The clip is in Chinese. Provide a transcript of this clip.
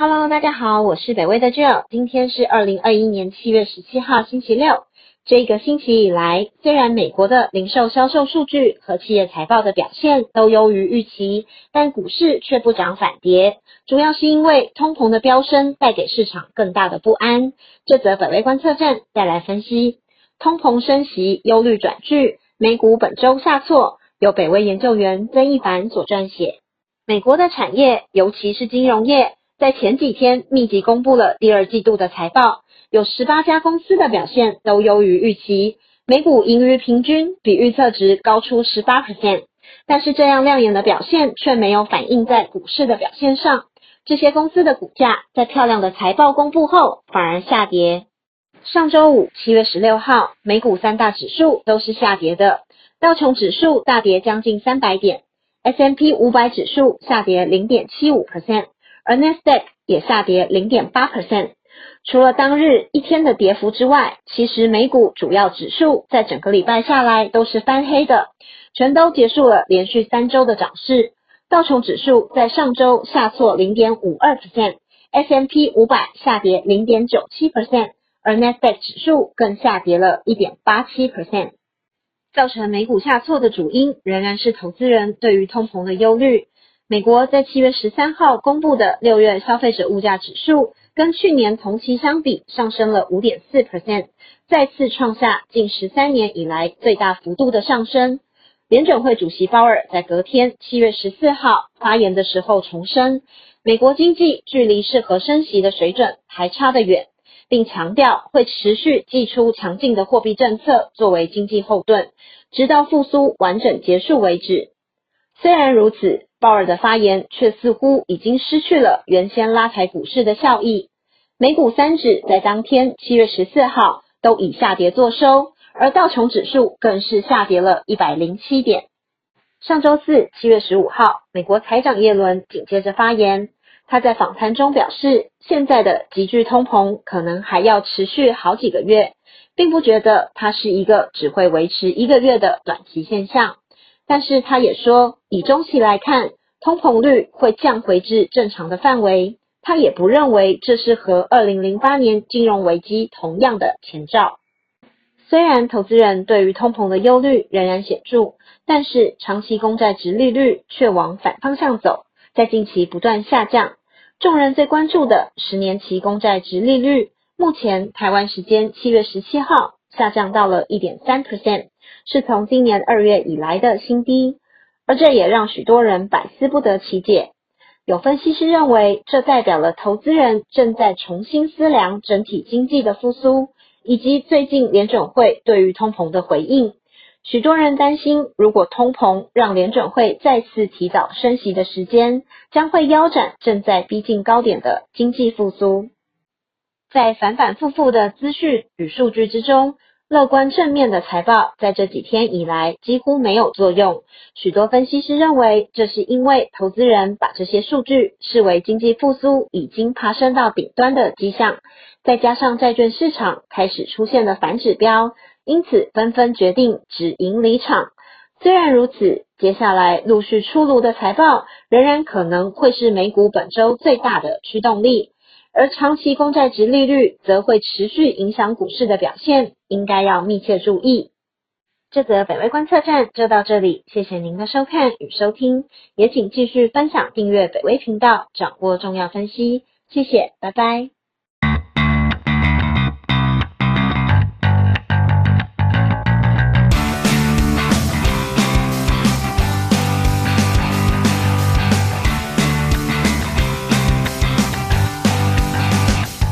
Hello，大家好，我是北威的 Jill，今天是二零二一年七月十七号星期六。这个星期以来，虽然美国的零售销售数据和企业财报的表现都优于预期，但股市却不涨反跌，主要是因为通膨的飙升带给市场更大的不安。这则北威观测站带来分析，通膨升息忧虑转剧，美股本周下挫，由北威研究员曾一凡所撰写。美国的产业，尤其是金融业。在前几天密集公布了第二季度的财报，有十八家公司的表现都优于预期，每股盈余平均比预测值高出十八 percent。但是这样亮眼的表现却没有反映在股市的表现上，这些公司的股价在漂亮的财报公布后反而下跌。上周五七月十六号，美股三大指数都是下跌的，道琼指数大跌将近三百点，S M P 五百指数下跌零点七五 percent。而 Nasdaq 也下跌零点八 percent。除了当日一天的跌幅之外，其实美股主要指数在整个礼拜下来都是翻黑的，全都结束了连续三周的涨势。道琼指数在上周下挫零点五二 percent，S M P 五百下跌零点九七 percent，而 Nasdaq 指数更下跌了一点八七 percent。造成美股下挫的主因仍然是投资人对于通膨的忧虑。美国在七月十三号公布的六月消费者物价指数，跟去年同期相比上升了五点四 percent，再次创下近十三年以来最大幅度的上升。联准会主席鲍尔在隔天七月十四号发言的时候重申，美国经济距离适合升息的水准还差得远，并强调会持续祭出强劲的货币政策作为经济后盾，直到复苏完整结束为止。虽然如此，鲍尔的发言却似乎已经失去了原先拉抬股市的效益。美股三指在当天七月十四号都以下跌作收，而道琼指数更是下跌了一百零七点。上周四七月十五号，美国财长耶伦紧接着发言，他在访谈中表示，现在的急剧通膨可能还要持续好几个月，并不觉得它是一个只会维持一个月的短期现象。但是他也说，以中期来看，通膨率会降回至正常的范围。他也不认为这是和二零零八年金融危机同样的前兆。虽然投资人对于通膨的忧虑仍然显著，但是长期公债值利率却往反方向走，在近期不断下降。众人最关注的十年期公债值利率，目前台湾时间七月十七号下降到了一点三 percent。是从今年二月以来的新低，而这也让许多人百思不得其解。有分析师认为，这代表了投资人正在重新思量整体经济的复苏，以及最近联准会对于通膨的回应。许多人担心，如果通膨让联准会再次提早升息的时间，将会腰斩正在逼近高点的经济复苏。在反反复复的资讯与数据之中。乐观正面的财报在这几天以来几乎没有作用。许多分析师认为，这是因为投资人把这些数据视为经济复苏已经爬升到顶端的迹象，再加上债券市场开始出现了反指标，因此纷纷决定止盈离场。虽然如此，接下来陆续出炉的财报仍然可能会是美股本周最大的驱动力。而长期公债值利率则会持续影响股市的表现，应该要密切注意。这则北威观测站就到这里，谢谢您的收看与收听，也请继续分享订阅北威频道，掌握重要分析。谢谢，拜拜。